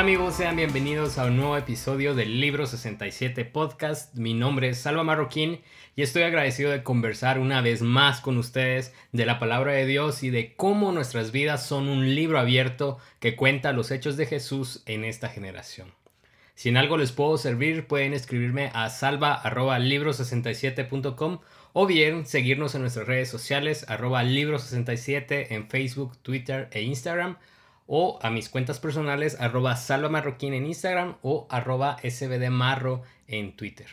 Hola amigos, sean bienvenidos a un nuevo episodio del Libro 67 Podcast. Mi nombre es Salva Marroquín y estoy agradecido de conversar una vez más con ustedes de la palabra de Dios y de cómo nuestras vidas son un libro abierto que cuenta los hechos de Jesús en esta generación. Si en algo les puedo servir, pueden escribirme a salva.libro67.com o bien seguirnos en nuestras redes sociales arroba libro67 en Facebook, Twitter e Instagram o a mis cuentas personales arroba salvamarroquín en Instagram o arroba sbdmarro en Twitter.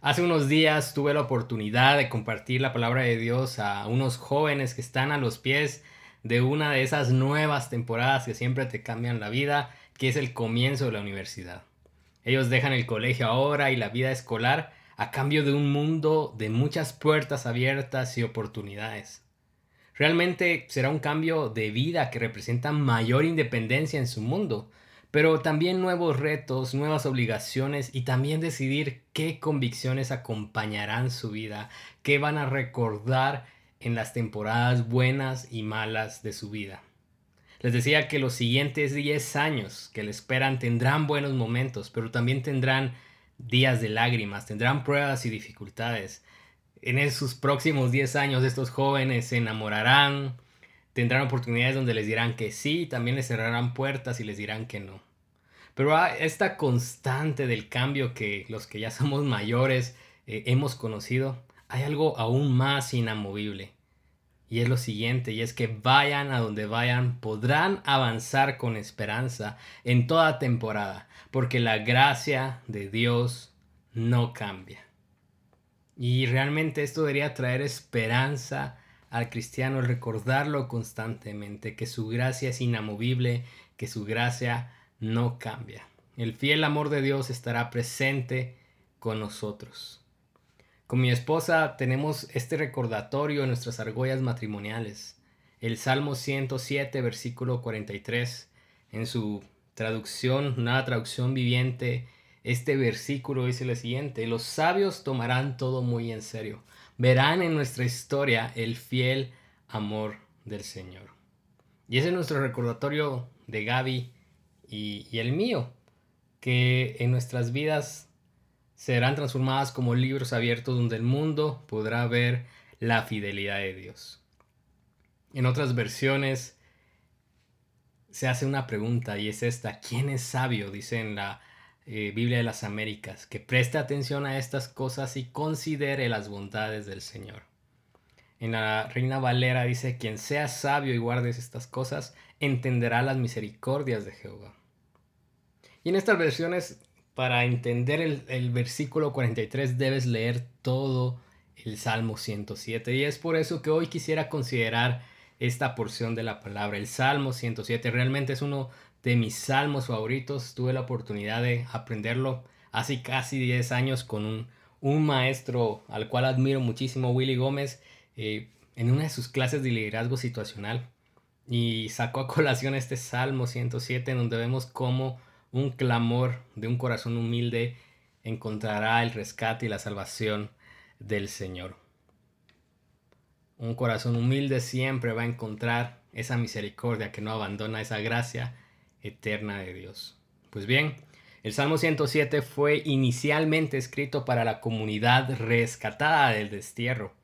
Hace unos días tuve la oportunidad de compartir la palabra de Dios a unos jóvenes que están a los pies de una de esas nuevas temporadas que siempre te cambian la vida, que es el comienzo de la universidad. Ellos dejan el colegio ahora y la vida escolar a cambio de un mundo de muchas puertas abiertas y oportunidades. Realmente será un cambio de vida que representa mayor independencia en su mundo, pero también nuevos retos, nuevas obligaciones y también decidir qué convicciones acompañarán su vida, qué van a recordar en las temporadas buenas y malas de su vida. Les decía que los siguientes 10 años que le esperan tendrán buenos momentos, pero también tendrán días de lágrimas, tendrán pruebas y dificultades en esos próximos 10 años estos jóvenes se enamorarán, tendrán oportunidades donde les dirán que sí, también les cerrarán puertas y les dirán que no. Pero esta constante del cambio que los que ya somos mayores eh, hemos conocido, hay algo aún más inamovible. Y es lo siguiente, y es que vayan a donde vayan, podrán avanzar con esperanza en toda temporada, porque la gracia de Dios no cambia. Y realmente esto debería traer esperanza al cristiano, recordarlo constantemente, que su gracia es inamovible, que su gracia no cambia. El fiel amor de Dios estará presente con nosotros. Con mi esposa tenemos este recordatorio en nuestras argollas matrimoniales. El Salmo 107, versículo 43, en su traducción, una traducción viviente, este versículo dice lo siguiente, los sabios tomarán todo muy en serio, verán en nuestra historia el fiel amor del Señor. Y ese es nuestro recordatorio de Gaby y, y el mío, que en nuestras vidas serán transformadas como libros abiertos donde el mundo podrá ver la fidelidad de Dios. En otras versiones se hace una pregunta y es esta, ¿quién es sabio? Dice en la eh, Biblia de las Américas, que preste atención a estas cosas y considere las bondades del Señor. En la Reina Valera dice, quien sea sabio y guarde estas cosas, entenderá las misericordias de Jehová. Y en estas versiones, para entender el, el versículo 43, debes leer todo el Salmo 107. Y es por eso que hoy quisiera considerar esta porción de la palabra. El Salmo 107 realmente es uno de mis salmos favoritos. Tuve la oportunidad de aprenderlo hace casi 10 años con un, un maestro al cual admiro muchísimo, Willy Gómez, eh, en una de sus clases de liderazgo situacional. Y sacó a colación este Salmo 107 en donde vemos cómo un clamor de un corazón humilde encontrará el rescate y la salvación del Señor. Un corazón humilde siempre va a encontrar esa misericordia que no abandona esa gracia eterna de Dios. Pues bien, el Salmo 107 fue inicialmente escrito para la comunidad rescatada del destierro,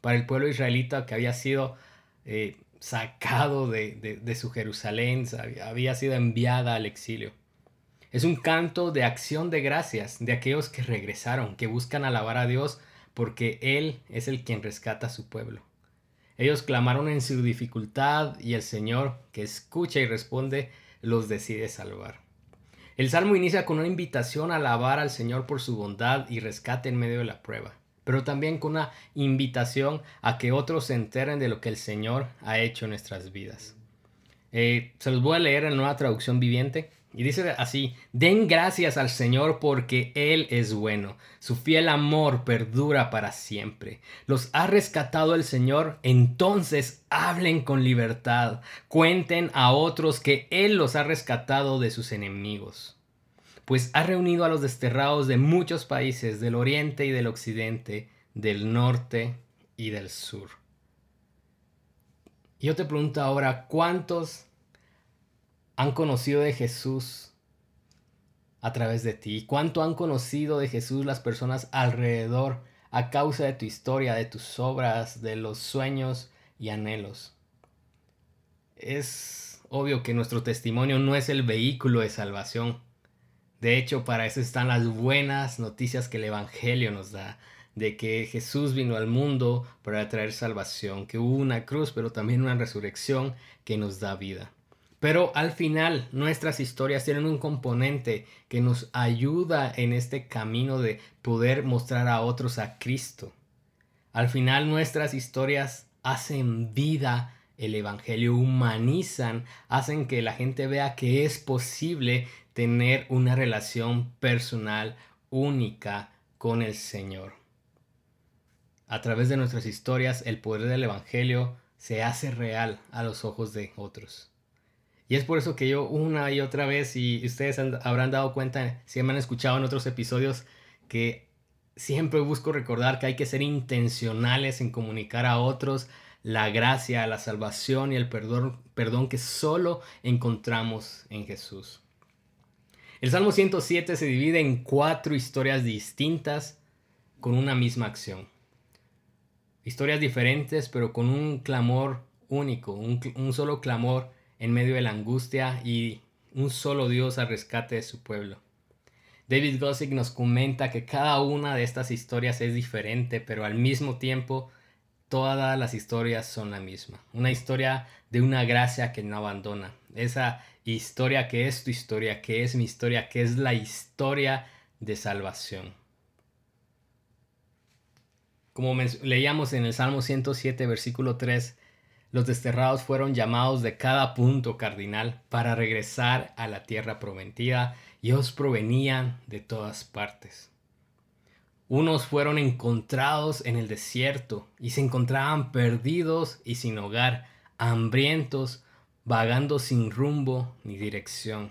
para el pueblo israelita que había sido eh, sacado de, de su Jerusalén, había sido enviada al exilio. Es un canto de acción de gracias de aquellos que regresaron, que buscan alabar a Dios porque Él es el quien rescata a su pueblo. Ellos clamaron en su dificultad y el Señor, que escucha y responde, los decide salvar. El salmo inicia con una invitación a alabar al Señor por su bondad y rescate en medio de la prueba, pero también con una invitación a que otros se enteren de lo que el Señor ha hecho en nuestras vidas. Eh, se los voy a leer en nueva traducción viviente. Y dice así, den gracias al Señor porque Él es bueno, su fiel amor perdura para siempre. Los ha rescatado el Señor, entonces hablen con libertad, cuenten a otros que Él los ha rescatado de sus enemigos. Pues ha reunido a los desterrados de muchos países, del oriente y del occidente, del norte y del sur. Yo te pregunto ahora, ¿cuántos han conocido de Jesús a través de ti? ¿Cuánto han conocido de Jesús las personas alrededor a causa de tu historia, de tus obras, de los sueños y anhelos? Es obvio que nuestro testimonio no es el vehículo de salvación. De hecho, para eso están las buenas noticias que el Evangelio nos da, de que Jesús vino al mundo para traer salvación, que hubo una cruz, pero también una resurrección que nos da vida. Pero al final nuestras historias tienen un componente que nos ayuda en este camino de poder mostrar a otros a Cristo. Al final nuestras historias hacen vida el Evangelio, humanizan, hacen que la gente vea que es posible tener una relación personal única con el Señor. A través de nuestras historias el poder del Evangelio se hace real a los ojos de otros. Y es por eso que yo una y otra vez, y ustedes habrán dado cuenta, si me han escuchado en otros episodios, que siempre busco recordar que hay que ser intencionales en comunicar a otros la gracia, la salvación y el perdón, perdón que solo encontramos en Jesús. El Salmo 107 se divide en cuatro historias distintas con una misma acción. Historias diferentes pero con un clamor único, un, un solo clamor en medio de la angustia y un solo Dios al rescate de su pueblo. David Gossick nos comenta que cada una de estas historias es diferente, pero al mismo tiempo todas las historias son la misma. Una historia de una gracia que no abandona. Esa historia que es tu historia, que es mi historia, que es la historia de salvación. Como leíamos en el Salmo 107, versículo 3, los desterrados fueron llamados de cada punto cardinal para regresar a la tierra prometida y os provenían de todas partes. Unos fueron encontrados en el desierto y se encontraban perdidos y sin hogar, hambrientos, vagando sin rumbo ni dirección.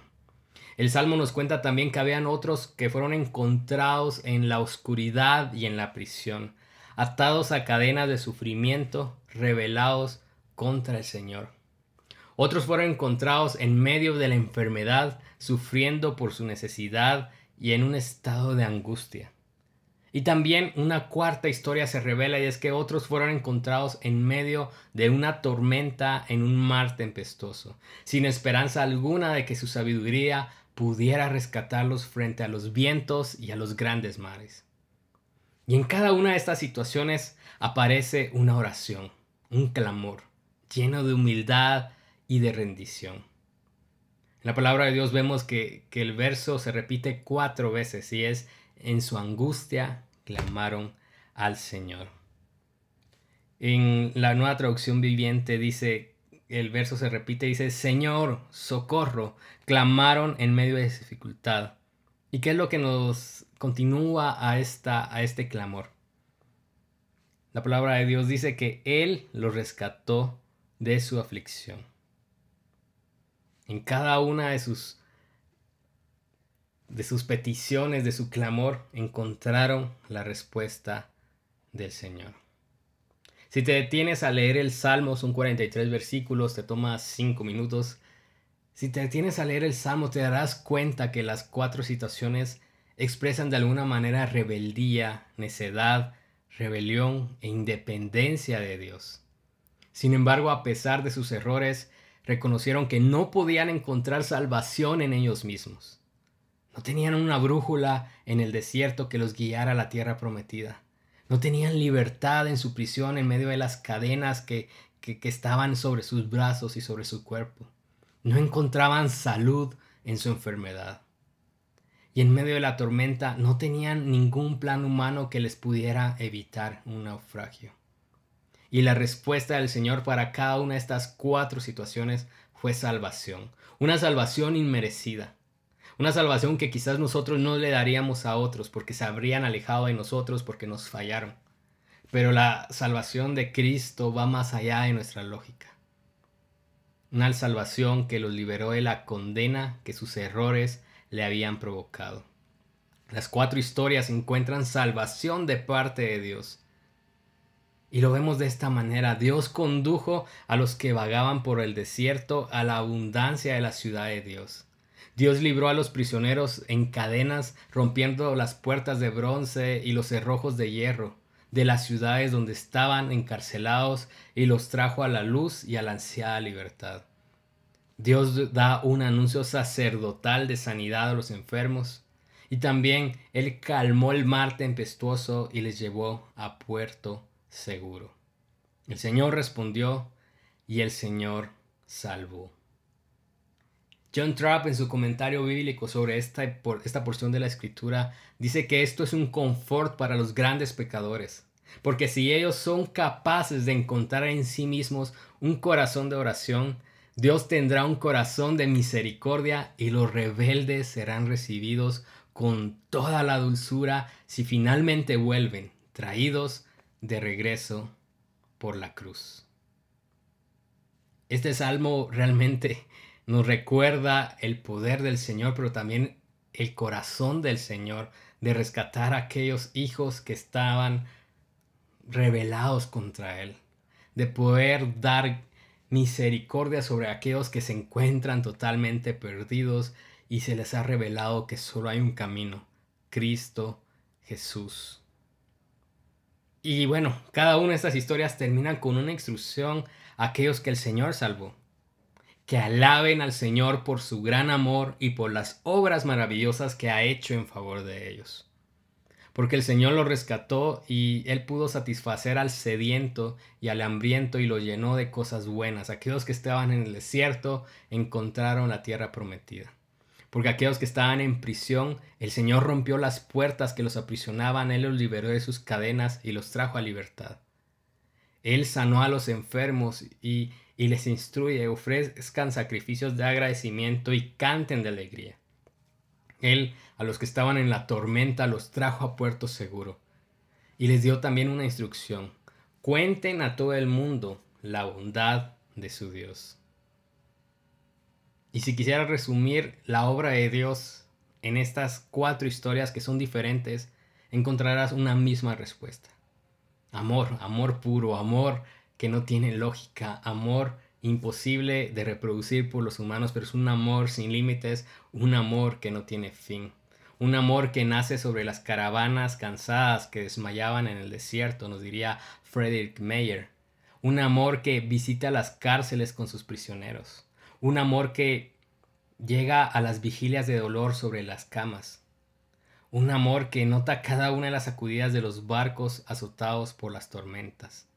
El Salmo nos cuenta también que habían otros que fueron encontrados en la oscuridad y en la prisión, atados a cadenas de sufrimiento, revelados contra el Señor. Otros fueron encontrados en medio de la enfermedad, sufriendo por su necesidad y en un estado de angustia. Y también una cuarta historia se revela y es que otros fueron encontrados en medio de una tormenta en un mar tempestuoso, sin esperanza alguna de que su sabiduría pudiera rescatarlos frente a los vientos y a los grandes mares. Y en cada una de estas situaciones aparece una oración, un clamor lleno de humildad y de rendición. En la palabra de Dios vemos que, el verso se repite cuatro veces y es en su angustia clamaron al Señor. En la nueva traducción viviente dice, el verso se repite, dice, Señor, socorro, clamaron en medio de dificultad. ¿Y qué es lo que nos continúa a, esta, a este clamor? La palabra de Dios dice que Él los rescató de su aflicción. En cada una de sus de sus peticiones, de su clamor, encontraron la respuesta del Señor. Si te detienes a leer el Salmo, son 43 versículos, te toma 5 minutos. Si te detienes a leer el Salmo, te darás cuenta que las cuatro situaciones expresan de alguna manera rebeldía, necedad, rebelión e independencia de Dios. Sin embargo, a pesar de sus errores, reconocieron que no podían encontrar salvación en ellos mismos. No tenían una brújula en el desierto que los guiara a la tierra prometida. No tenían libertad en su prisión en medio de las cadenas que, que, estaban sobre sus brazos y sobre su cuerpo. No encontraban salud en su enfermedad. Y en medio de la tormenta no tenían ningún plan humano que les pudiera evitar un naufragio. Y la respuesta del Señor para cada una de estas cuatro situaciones fue salvación. Una salvación inmerecida. Una salvación que quizás nosotros no le daríamos a otros porque se habrían alejado de nosotros porque nos fallaron. Pero la salvación de Cristo va más allá de nuestra lógica. Una salvación que los liberó de la condena que sus errores le habían provocado. Las cuatro historias encuentran salvación de parte de Dios Y lo vemos de esta manera. Dios condujo a los que vagaban por el desierto a la abundancia de la ciudad de Dios. Dios libró a los prisioneros en cadenas, rompiendo las puertas de bronce y los cerrojos de hierro de las ciudades donde estaban encarcelados y los trajo a la luz y a la ansiada libertad. Dios da un anuncio sacerdotal de sanidad a los enfermos y también Él calmó el mar tempestuoso y les llevó a puerto seguro. El Señor respondió y el Señor salvó. John Trapp en su comentario bíblico sobre esta, esta porción de la escritura dice que esto es un confort para los grandes pecadores, porque si ellos son capaces de encontrar en sí mismos un corazón de oración, Dios tendrá un corazón de misericordia y los rebeldes serán recibidos con toda la dulzura si finalmente vuelven, traídos de regreso por la cruz. Este salmo realmente nos recuerda el poder del Señor, pero también el corazón del Señor de rescatar a aquellos hijos que estaban rebelados contra Él, de poder dar misericordia sobre aquellos que se encuentran totalmente perdidos y se les ha revelado que solo hay un camino, Cristo Jesús. Y bueno, cada una de estas historias terminan con una instrucción a aquellos que el Señor salvó que alaben al Señor por su gran amor y por las obras maravillosas que ha hecho en favor de ellos. Porque el Señor lo rescató y Él pudo satisfacer al sediento y al hambriento y lo llenó de cosas buenas. Aquellos que estaban en el desierto encontraron la tierra prometida. Porque aquellos que estaban en prisión, el Señor rompió las puertas que los aprisionaban, Él los liberó de sus cadenas y los trajo a libertad. Él sanó a los enfermos y les instruye, ofrezcan sacrificios de agradecimiento y canten de alegría. Él a los que estaban en la tormenta los trajo a puerto seguro y les dio también una instrucción. Cuenten a todo el mundo la bondad de su Dios. Y si quisiera resumir la obra de Dios en estas cuatro historias que son diferentes, encontrarás una misma respuesta. Amor, amor puro, amor que no tiene lógica, amor imposible de reproducir por los humanos, pero es un amor sin límites, un amor que no tiene fin. Un amor que nace sobre las caravanas cansadas que desmayaban en el desierto, nos diría Frederick Mayer. Un amor que visita las cárceles con sus prisioneros. Un amor que llega a las vigilias de dolor sobre las camas. Un amor que nota cada una de las sacudidas de los barcos azotados por las tormentas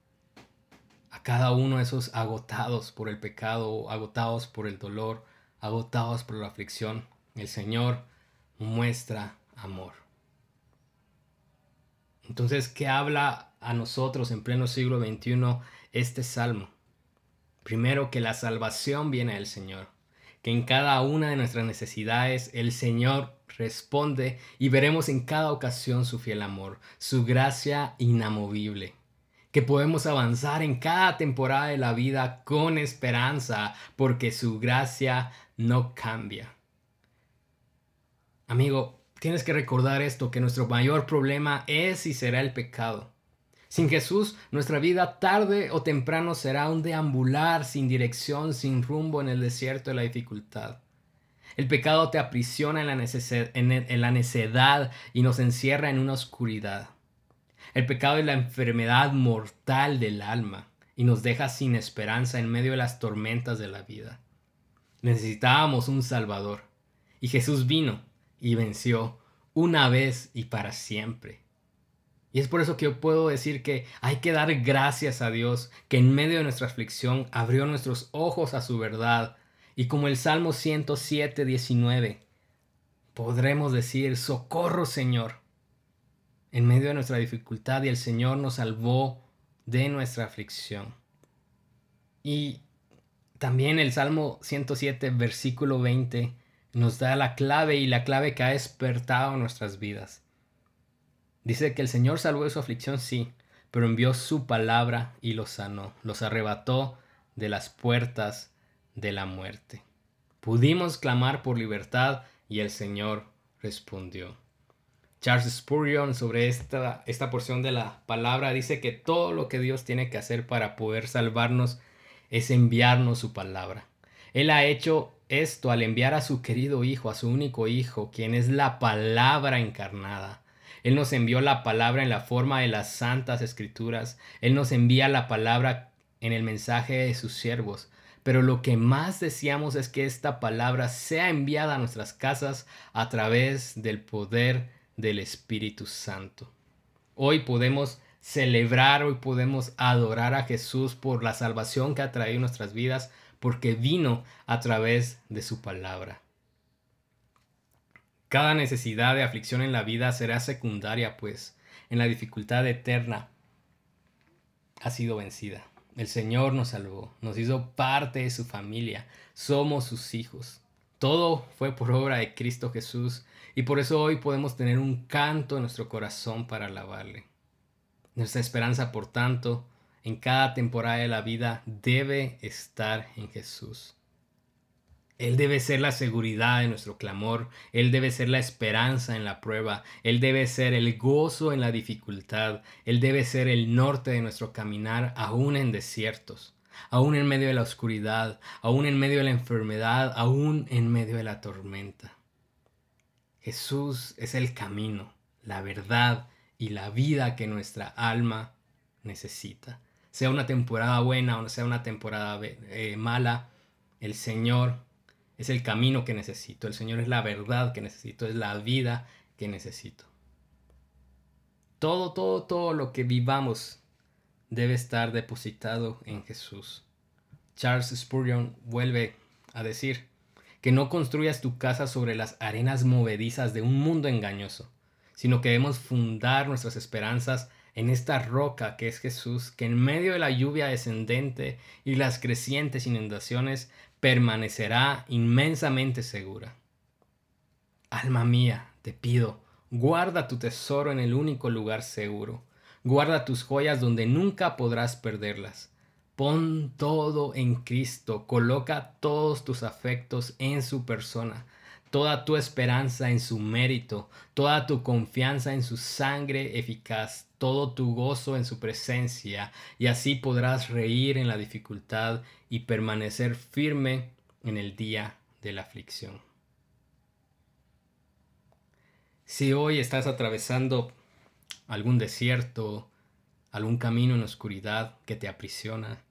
a cada uno de esos agotados por el pecado, agotados por el dolor, agotados por la aflicción, el Señor muestra amor. Entonces, ¿qué habla a nosotros en pleno siglo XXI este salmo? Primero, que la salvación viene del Señor, que en cada una de nuestras necesidades el Señor responde y veremos en cada ocasión su fiel amor, su gracia inamovible que podemos avanzar en cada temporada de la vida con esperanza porque su gracia no cambia. Amigo, tienes que recordar esto, que nuestro mayor problema es y será el pecado. Sin Jesús, nuestra vida tarde o temprano será un deambular sin dirección, sin rumbo en el desierto de la dificultad. El pecado te aprisiona en la, en la necedad y nos encierra en una oscuridad. El pecado es la enfermedad mortal del alma y nos deja sin esperanza en medio de las tormentas de la vida. Necesitábamos un Salvador y Jesús vino y venció una vez y para siempre. Y es por eso que yo puedo decir que hay que dar gracias a Dios que en medio de nuestra aflicción abrió nuestros ojos a su verdad y como el Salmo 107, 19, podremos decir, socorro Señor, en medio de nuestra dificultad y el Señor nos salvó de nuestra aflicción. Y también el Salmo 107, versículo 20, nos da la clave y la clave que ha despertado nuestras vidas. Dice que el Señor salvó de su aflicción, sí, pero envió su palabra y los sanó, los arrebató de las puertas de la muerte. Pudimos clamar por libertad y el Señor respondió. Charles Spurgeon sobre esta, esta porción de la palabra dice que todo lo que Dios tiene que hacer para poder salvarnos es enviarnos su palabra. Él ha hecho esto al enviar a su querido Hijo, a su único Hijo, quien es la palabra encarnada. Él nos envió la palabra en la forma de las santas escrituras. Él nos envía la palabra en el mensaje de sus siervos. Pero lo que más deseamos es que esta palabra sea enviada a nuestras casas a través del poder del Espíritu Santo. Hoy podemos celebrar, hoy podemos adorar a Jesús por la salvación que ha traído nuestras vidas, porque vino a través de su palabra. Cada necesidad de aflicción en la vida será secundaria, pues en la dificultad eterna ha sido vencida. El Señor nos salvó, nos hizo parte de su familia, somos sus hijos. Todo fue por obra de Cristo Jesús y por eso hoy podemos tener un canto en nuestro corazón para alabarle. Nuestra esperanza, por tanto, en cada temporada de la vida debe estar en Jesús. Él debe ser la seguridad de nuestro clamor, Él debe ser la esperanza en la prueba, Él debe ser el gozo en la dificultad, Él debe ser el norte de nuestro caminar aún en desiertos, aún en medio de la oscuridad, aún en medio de la enfermedad, aún en medio de la tormenta. Jesús es el camino, la verdad y la vida que nuestra alma necesita sea una temporada buena o sea una temporada eh, mala, el Señor es el camino que necesito, el Señor es la verdad que necesito, es la vida que necesito. Todo, todo, todo lo que vivamos debe estar depositado en Jesús. Charles Spurgeon vuelve a decir que no construyas tu casa sobre las arenas movedizas de un mundo engañoso, sino que debemos fundar nuestras esperanzas en esta roca que es Jesús, que en medio de la lluvia descendente y las crecientes inundaciones permanecerá inmensamente segura. Alma mía, te pido, guarda tu tesoro en el único lugar seguro. Guarda tus joyas donde nunca podrás perderlas. Pon todo en Cristo, coloca todos tus afectos en su persona toda tu esperanza en su mérito, toda tu confianza en su sangre eficaz, todo tu gozo en su presencia, y así podrás reír en la dificultad y permanecer firme en el día de la aflicción. Si hoy estás atravesando algún desierto, algún camino en oscuridad que te aprisiona,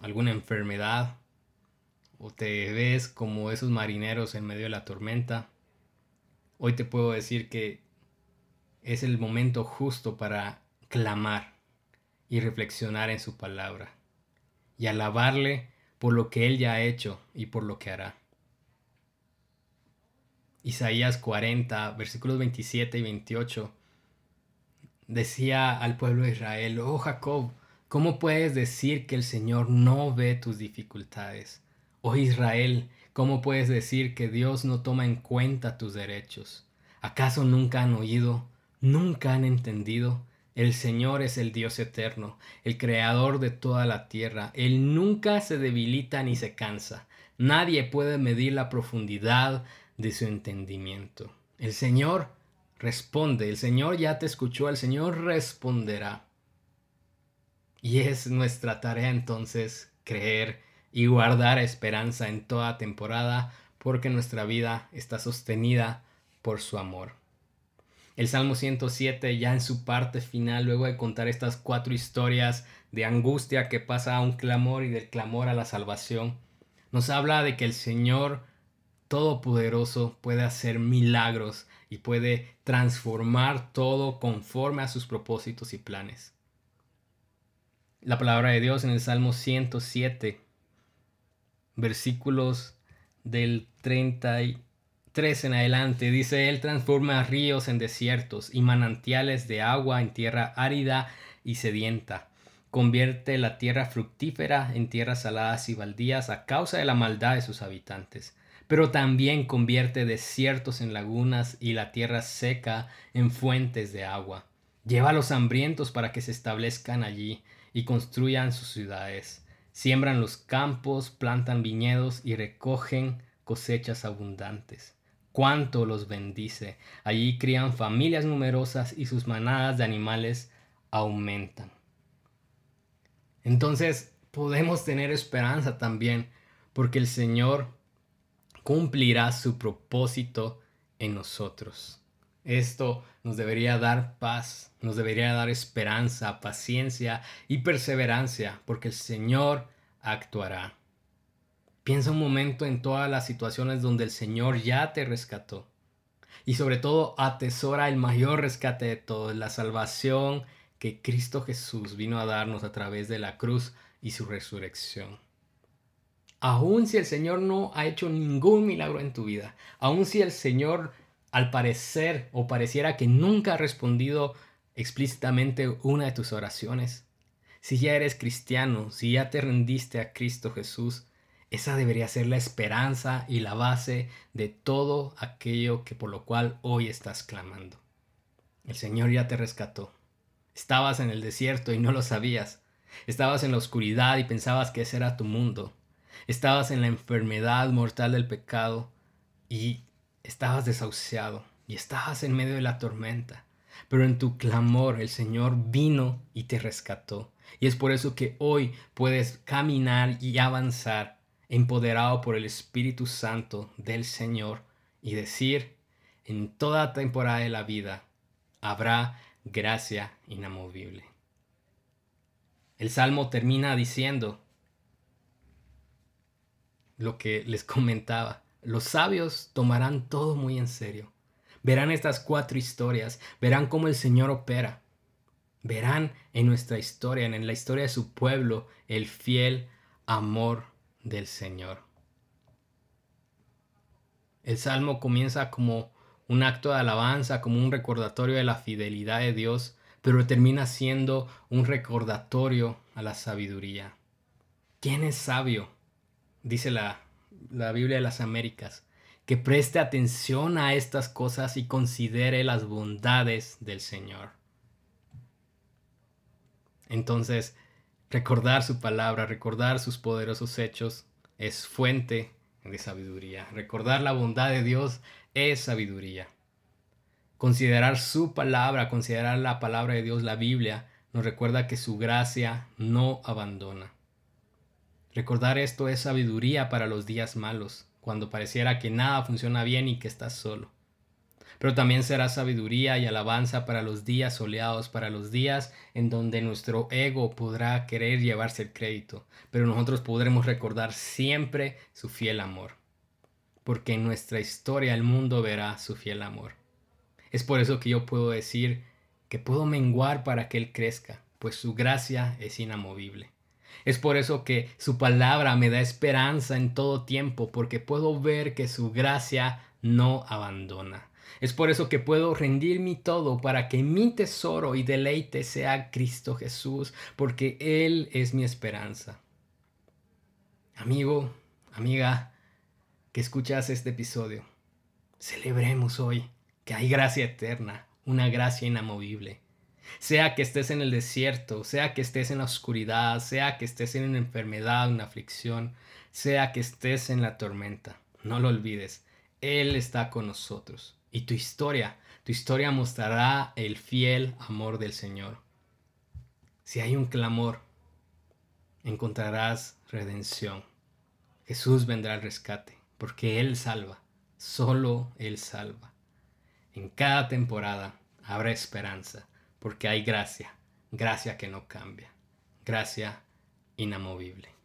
alguna enfermedad, o te ves como esos marineros en medio de la tormenta, hoy te puedo decir que es el momento justo para clamar y reflexionar en su palabra y alabarle por lo que él ya ha hecho y por lo que hará. Isaías 40, versículos 27 y 28, decía al pueblo de Israel, oh Jacob, ¿cómo puedes decir que el Señor no ve tus dificultades? Oh Israel, ¿cómo puedes decir que Dios no toma en cuenta tus derechos? ¿Acaso nunca han oído? ¿Nunca han entendido? El Señor es el Dios eterno, el creador de toda la tierra. Él nunca se debilita ni se cansa. Nadie puede medir la profundidad de su entendimiento. El Señor responde, el Señor ya te escuchó, el Señor responderá. Y es nuestra tarea entonces creer y guardar esperanza en toda temporada, porque nuestra vida está sostenida por su amor. El Salmo 107 ya en su parte final, luego de contar estas cuatro historias de angustia que pasa a un clamor y del clamor a la salvación, nos habla de que el Señor Todopoderoso puede hacer milagros y puede transformar todo conforme a sus propósitos y planes. La palabra de Dios en el Salmo 107 versículos del 33 en adelante, dice, Él transforma ríos en desiertos y manantiales de agua en tierra árida y sedienta. Convierte la tierra fructífera en tierras saladas y baldías a causa de la maldad de sus habitantes. Pero también convierte desiertos en lagunas y la tierra seca en fuentes de agua. Lleva a los hambrientos para que se establezcan allí y construyan sus ciudades Siembran los campos, plantan viñedos y recogen cosechas abundantes. cuánto los bendice. Allí crían familias numerosas y sus manadas de animales aumentan. Entonces podemos tener esperanza también porque el Señor cumplirá su propósito en nosotros. Esto nos debería dar paz, nos debería dar esperanza, paciencia y perseverancia, porque el Señor actuará. Piensa un momento en todas las situaciones donde el Señor ya te rescató. Y sobre todo atesora el mayor rescate de todos, la salvación que Cristo Jesús vino a darnos a través de la cruz y su resurrección. Aun si el Señor no ha hecho ningún milagro en tu vida, aun si el Señor al parecer o pareciera que nunca ha respondido explícitamente una de tus oraciones, si ya eres cristiano, si ya te rendiste a Cristo Jesús, esa debería ser la esperanza y la base de todo aquello que por lo cual hoy estás clamando. El Señor ya te rescató. Estabas en el desierto y no lo sabías. Estabas en la oscuridad y pensabas que ese era tu mundo. Estabas en la enfermedad mortal del pecado y estabas desahuciado y estabas en medio de la tormenta. Pero en tu clamor el Señor vino y te rescató. Y es por eso que hoy puedes caminar y avanzar empoderado por el Espíritu Santo del Señor y decir, en toda temporada de la vida habrá gracia inamovible. El Salmo termina diciendo lo que les comentaba. Los sabios tomarán todo muy en serio. Verán estas cuatro historias, verán cómo el Señor opera. Verán en nuestra historia, en la historia de su pueblo, el fiel amor del Señor. El salmo comienza como un acto de alabanza, como un recordatorio de la fidelidad de Dios, pero termina siendo un recordatorio a la sabiduría. ¿Quién es sabio? Dice la, la Biblia de las Américas, que preste atención a estas cosas y considere las bondades del Señor. Entonces, Recordar su palabra, recordar sus poderosos hechos es fuente de sabiduría. Recordar la bondad de Dios es sabiduría. Considerar su palabra, considerar la palabra de Dios, la Biblia, nos recuerda que su gracia no abandona. Recordar esto es sabiduría para los días malos, cuando pareciera que nada funciona bien y que estás solo pero también será sabiduría y alabanza para los días soleados, para los días en donde nuestro ego podrá querer llevarse el crédito, pero nosotros podremos recordar siempre su fiel amor, porque en nuestra historia el mundo verá su fiel amor. Es por eso que yo puedo decir que puedo menguar para que Él crezca, pues su gracia es inamovible. Es por eso que su palabra me da esperanza en todo tiempo, porque puedo ver que su gracia no abandona. Es por eso que puedo rendir mi todo para que mi tesoro y deleite sea Cristo Jesús, porque Él es mi esperanza. Amigo, amiga, que escuchas este episodio, celebremos hoy que hay gracia eterna, una gracia inamovible. Sea que estés en el desierto, sea que estés en la oscuridad, sea que estés en una enfermedad, una aflicción, sea que estés en la tormenta, no lo olvides, Él está con nosotros. Y tu historia, tu historia mostrará el fiel amor del Señor. Si hay un clamor, encontrarás redención. Jesús vendrá al rescate, porque Él salva, solo Él salva. En cada temporada habrá esperanza, porque hay gracia, gracia que no cambia, gracia inamovible.